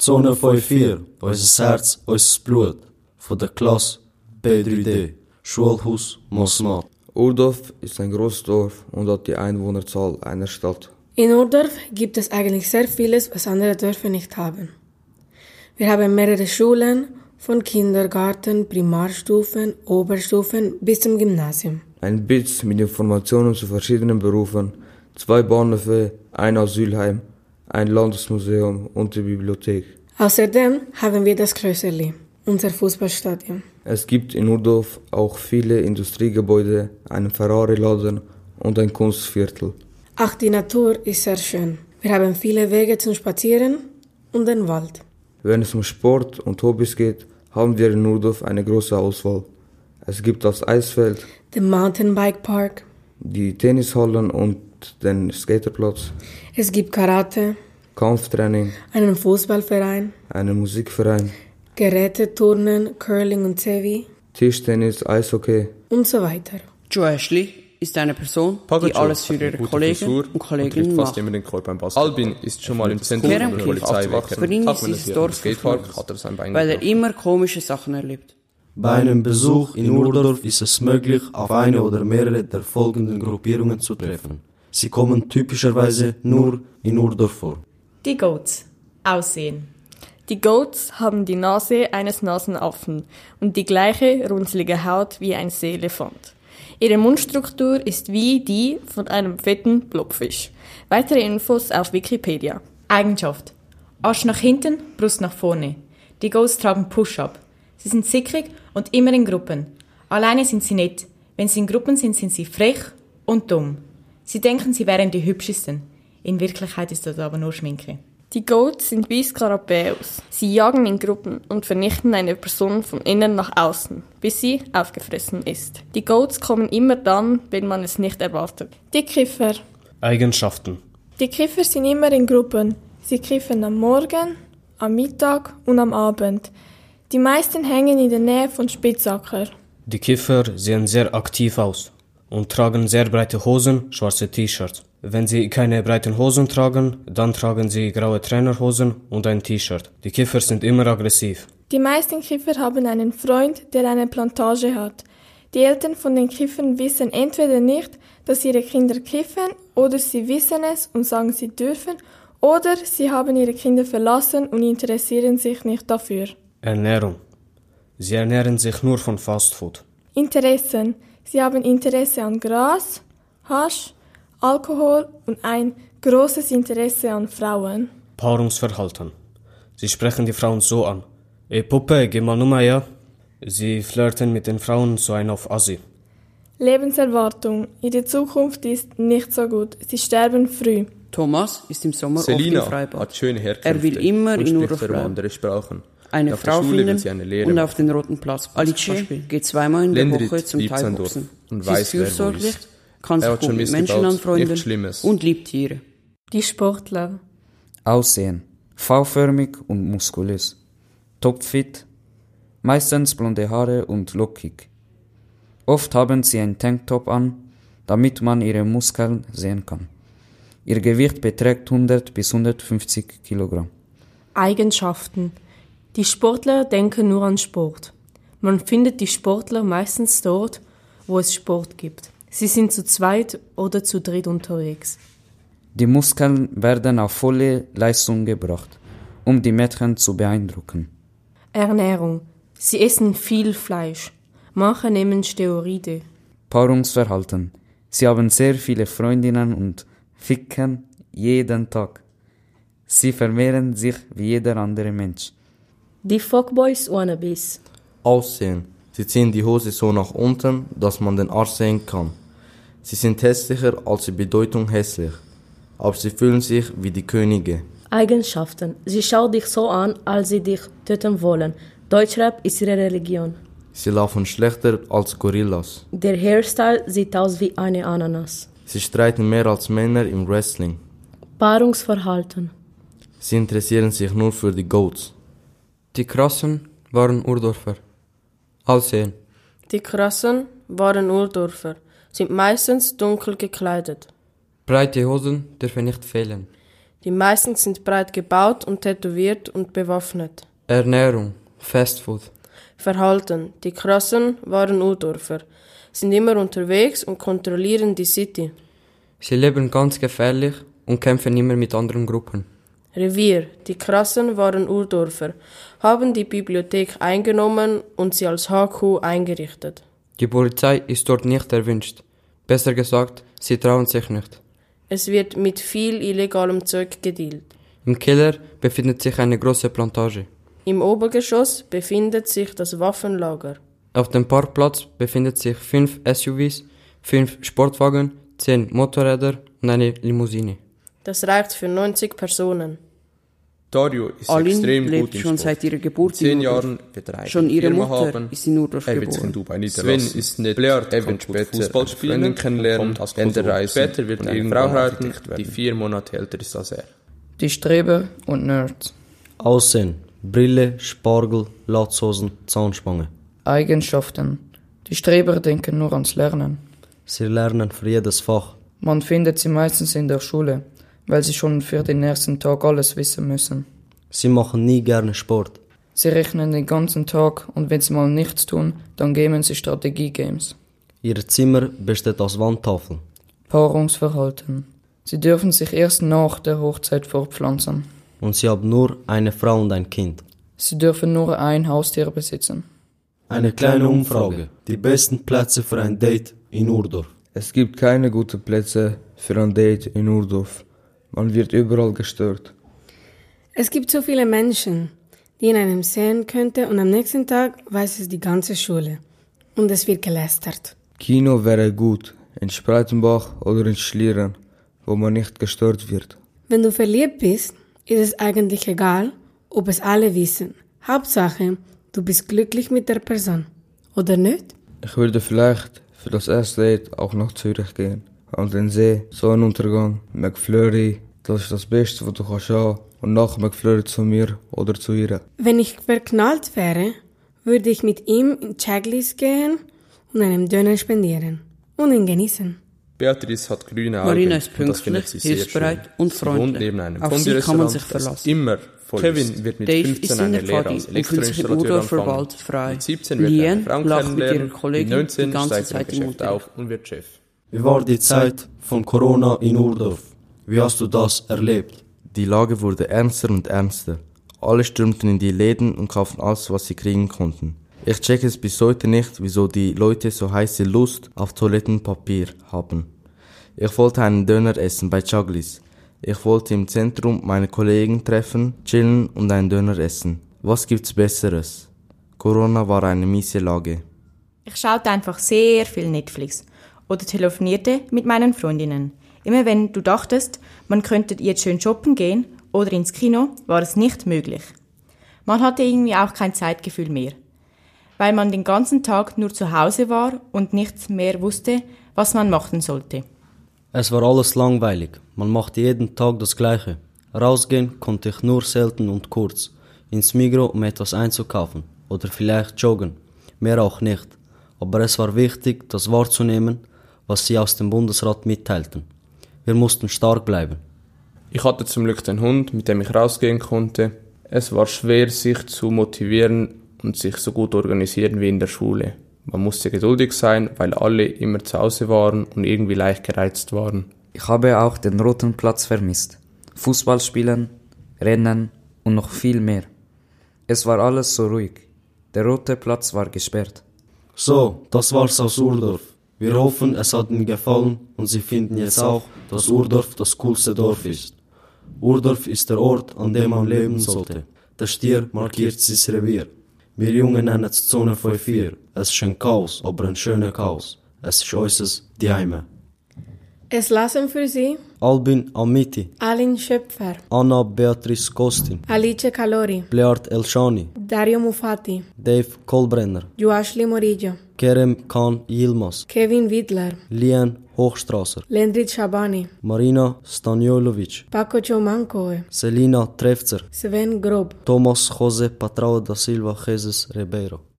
Zone 54, unser Herz, unser Blut. Von der Klasse B3D, Schulhaus Mosmat. Urdorf ist ein großes Dorf und hat die Einwohnerzahl einer Stadt. In Urdorf gibt es eigentlich sehr vieles, was andere Dörfer nicht haben. Wir haben mehrere Schulen, von Kindergarten, Primarstufen, Oberstufen bis zum Gymnasium. Ein BITS mit Informationen zu verschiedenen Berufen, zwei Bahnhöfe, ein Asylheim, ein Landesmuseum und die Bibliothek. Außerdem haben wir das Klösterli, unser Fußballstadion. Es gibt in Urdorf auch viele Industriegebäude, einen Ferrari-Laden und ein Kunstviertel. Auch die Natur ist sehr schön. Wir haben viele Wege zum Spazieren und den Wald. Wenn es um Sport und Hobbys geht, haben wir in Urdorf eine große Auswahl. Es gibt das Eisfeld, Den Mountainbike Park. die Tennishallen und den Skaterplatz, Es gibt Karate, Kampftraining, einen Fußballverein, einen Musikverein, Geräteturnen, Curling und Zevi Tischtennis, Eishockey, und so weiter. Joe Ashley ist eine Person, die Pagacho alles für ihre Kollegen Frisur und Kolleginnen fast macht. immer den Korb beim Basketball. Albin ist schon mal im Zentrum der Polizei für ihn ist dieses Dorf am Skatepark verflucht, hat er sein Bein weil er immer komische Sachen erlebt. Bei einem Besuch in Urdorf ist es möglich, auf eine oder mehrere der folgenden Gruppierungen zu treffen. Sie kommen typischerweise nur in Urdorf vor. Die Goats. Aussehen. Die Goats haben die Nase eines Nasenaffen und die gleiche runzelige Haut wie ein Seeelefant. Ihre Mundstruktur ist wie die von einem fetten Blobfisch. Weitere Infos auf Wikipedia. Eigenschaft. Arsch nach hinten, Brust nach vorne. Die Goats tragen Push-Up. Sie sind sickrig und immer in Gruppen. Alleine sind sie nett. Wenn sie in Gruppen sind, sind sie frech und dumm. Sie denken, sie wären die hübschesten. In Wirklichkeit ist das aber nur Schminke. Die Goats sind wie Skarabäus. Sie jagen in Gruppen und vernichten eine Person von innen nach außen, bis sie aufgefressen ist. Die Goats kommen immer dann, wenn man es nicht erwartet. Die Kiffer. Eigenschaften. Die Kiffer sind immer in Gruppen. Sie kiffen am Morgen, am Mittag und am Abend. Die meisten hängen in der Nähe von Spitzacker. Die Kiffer sehen sehr aktiv aus und tragen sehr breite Hosen, schwarze T-Shirts. Wenn sie keine breiten Hosen tragen, dann tragen sie graue Trainerhosen und ein T-Shirt. Die Kiffer sind immer aggressiv. Die meisten Kiffer haben einen Freund, der eine Plantage hat. Die Eltern von den Kiffern wissen entweder nicht, dass ihre Kinder kiffen, oder sie wissen es und sagen, sie dürfen, oder sie haben ihre Kinder verlassen und interessieren sich nicht dafür. Ernährung. Sie ernähren sich nur von Fastfood. Interessen. Sie haben Interesse an Gras, Hasch, Alkohol und ein großes Interesse an Frauen. Paarungsverhalten. Sie sprechen die Frauen so an. Ey Puppe, geh mal Nummer her. Sie flirten mit den Frauen so ein auf Assi. Lebenserwartung. Ihre Zukunft ist nicht so gut. Sie sterben früh. Thomas ist im Sommer Selina oft im Freibad. hat schöne Herkünfte Er will immer und in spricht andere Sprachen. Eine der Frau will finden sie eine Lehre und auf machen. den roten Platz. Alice geht zweimal in der Lendrit Woche zum liebt sein Dorf Thai-Boxen. und Sie weiß, ist wer wo fürsorglich, ist. kann Er sich hat schon gut mit Menschen anfreunden Schlimmes. und liebt Tiere. Die Sportler. Aussehen. V-förmig und muskulös. Topfit. Meistens blonde Haare und lockig. Oft haben sie einen Tanktop an, damit man ihre Muskeln sehen kann. Ihr Gewicht beträgt 100 bis 150 Kilogramm. Eigenschaften. Die Sportler denken nur an Sport. Man findet die Sportler meistens dort, wo es Sport gibt. Sie sind zu zweit oder zu dritt unterwegs. Die Muskeln werden auf volle Leistung gebracht, um die Mädchen zu beeindrucken. Ernährung. Sie essen viel Fleisch. Manche nehmen Steroide. Paarungsverhalten. Sie haben sehr viele Freundinnen und ficken jeden Tag. Sie vermehren sich wie jeder andere Mensch. Die Fuckboys Wannabes. Aussehen. Sie ziehen die Hose so nach unten, dass man den Arsch sehen kann. Sie sind hässlicher als die Bedeutung hässlich. Aber sie fühlen sich wie die Könige. Eigenschaften. Sie schauen dich so an, als sie dich töten wollen. Deutschrap ist ihre Religion. Sie laufen schlechter als Gorillas. Der Hairstyle sieht aus wie eine Ananas. Sie streiten mehr als Männer im Wrestling. Paarungsverhalten. Sie interessieren sich nur für die Goats. Die Krassen waren Urdorfer. Aussehen. Die Krassen waren Urdorfer, sind meistens dunkel gekleidet. Breite Hosen dürfen nicht fehlen. Die meisten sind breit gebaut und tätowiert und bewaffnet. Ernährung, Fastfood. Verhalten. Die Krassen waren Urdorfer, sind immer unterwegs und kontrollieren die City. Sie leben ganz gefährlich und kämpfen immer mit anderen Gruppen. Revier. Die Krassen waren Urdorfer, haben die Bibliothek eingenommen und sie als HQ eingerichtet. Die Polizei ist dort nicht erwünscht. Besser gesagt, sie trauen sich nicht. Es wird mit viel illegalem Zeug gedealt. Im Keller befindet sich eine große Plantage. Im Obergeschoss befindet sich das Waffenlager. Auf dem Parkplatz befindet sich fünf SUVs, fünf Sportwagen, zehn Motorräder und eine Limousine. Das reicht für 90 Personen. Dario ist Alin extrem lebt gut im schon Sport. seit ihrer Geburt In zehn in. Jahren wird er eine Schon ihre Firma Mutter haben. ist in in geboren. Dubai niederlassen. Sven ist nicht Blair er kann wird später Fußball eine spielen, Freundin kennenlernen, Ende Kosovo. reisen Später wird und er eine Frau heiraten, die vier Monate älter ist als er. Die Streber und Nerds. Aussehen. Brille, Spargel, Latzhosen, Zahnspange. Eigenschaften. Die Streber denken nur ans Lernen. Sie lernen für jedes Fach. Man findet sie meistens in der Schule, weil sie schon für den ersten Tag alles wissen müssen. Sie machen nie gerne Sport. Sie rechnen den ganzen Tag und wenn sie mal nichts tun, dann gamen sie Strategiegames. Ihr Zimmer besteht aus Wandtafeln. Paarungsverhalten. Sie dürfen sich erst nach der Hochzeit fortpflanzen. Und sie haben nur eine Frau und ein Kind. Sie dürfen nur ein Haustier besitzen. Eine kleine Umfrage. Die besten Plätze für ein Date in Urdorf. Es gibt keine guten Plätze für ein Date in Urdorf. Man wird überall gestört. Es gibt so viele Menschen, die in einem sehen könnte und am nächsten Tag weiß es die ganze Schule. Und es wird gelästert. Kino wäre gut, in Spreitenbach oder in Schlieren, wo man nicht gestört wird. Wenn du verliebt bist, ist es eigentlich egal, ob es alle wissen. Hauptsache, du bist glücklich mit der Person. Oder nicht? Ich würde vielleicht für das erste Date auch nach Zürich gehen. An den See, Sonnenuntergang, McFlurry, das ist das Beste, was du kannst haben. Und nach McFlurry zu mir oder zu ihr. Wenn ich verknallt wäre, würde ich mit ihm in Chaglis gehen und einem Döner spendieren. Und ihn genießen. Beatrice hat grüne Augen. Marina ist und das findet pünktlich, sie sehr hilfsbereit schön. und Sie freundlich. neben einem Auf sie kann man sich verlassen. immer voll Kevin ist. wird mit Dave 15 ist in eine der Lehre als und fühlt sich im Elektroinstallateur anfangen. Wald frei. Mit 17 wird er Lien eine Frau kennenlernen. mit 19 die ganze steigt er im Zeit im Geschäft Unterricht. auf und wird Chef. Wie war die Zeit von Corona in Urdorf? Wie hast du das erlebt? Die Lage wurde ernster und ernster. Alle stürmten in die Läden und kauften alles, was sie kriegen konnten. Ich checke es bis heute nicht, wieso die Leute so heiße Lust auf Toilettenpapier haben. Ich wollte einen Döner essen bei Chaglis. Ich wollte im Zentrum meine Kollegen treffen, chillen und einen Döner essen. Was gibt's Besseres? Corona war eine miese Lage. Ich schaute einfach sehr viel Netflix oder telefonierte mit meinen Freundinnen. Immer wenn du dachtest, man könnte jetzt schön shoppen gehen oder ins Kino, war es nicht möglich. Man hatte irgendwie auch kein Zeitgefühl mehr, weil man den ganzen Tag nur zu Hause war und nichts mehr wusste, was man machen sollte. Es war alles langweilig. Man machte jeden Tag das Gleiche. Rausgehen konnte ich nur selten und kurz. Ins Migro, um etwas einzukaufen. Oder vielleicht joggen. Mehr auch nicht. Aber es war wichtig, das wahrzunehmen, was sie aus dem Bundesrat mitteilten. Wir mussten stark bleiben. Ich hatte zum Glück den Hund, mit dem ich rausgehen konnte. Es war schwer, sich zu motivieren und sich so gut organisieren wie in der Schule. Man musste geduldig sein, weil alle immer zu Hause waren und irgendwie leicht gereizt waren. Ich habe auch den roten Platz vermisst. Fußball spielen, Rennen und noch viel mehr. Es war alles so ruhig. Der rote Platz war gesperrt. So, das war's aus Urdorf. Wir hoffen, es hat Ihnen gefallen und Sie finden jetzt auch, dass Urdorf das coolste Dorf ist. Urdorf ist der Ort, an dem man leben sollte. Der Stier markiert sein Revier. Wir Jungen nennen es Zone 54. Es ist ein Chaos, aber ein schöner Chaos. Es ist unseres Daheim. Es lassen für Sie Albin Amiti, Alin Schöpfer, Anna Beatrice Kostin, Alice Calori, Bleart Elshani, Dario Mufati, Dave Kolbrenner, Joashli Morillo, Kerem Khan Yilmaz, Kevin Widler, Lian Hochstrasser, Lendrit Shabani, Marina Stanjolovic, Paco Chomancoe, Selina Trefzer, Sven Grob. Thomas Jose Patrao da Silva Jesus Ribeiro.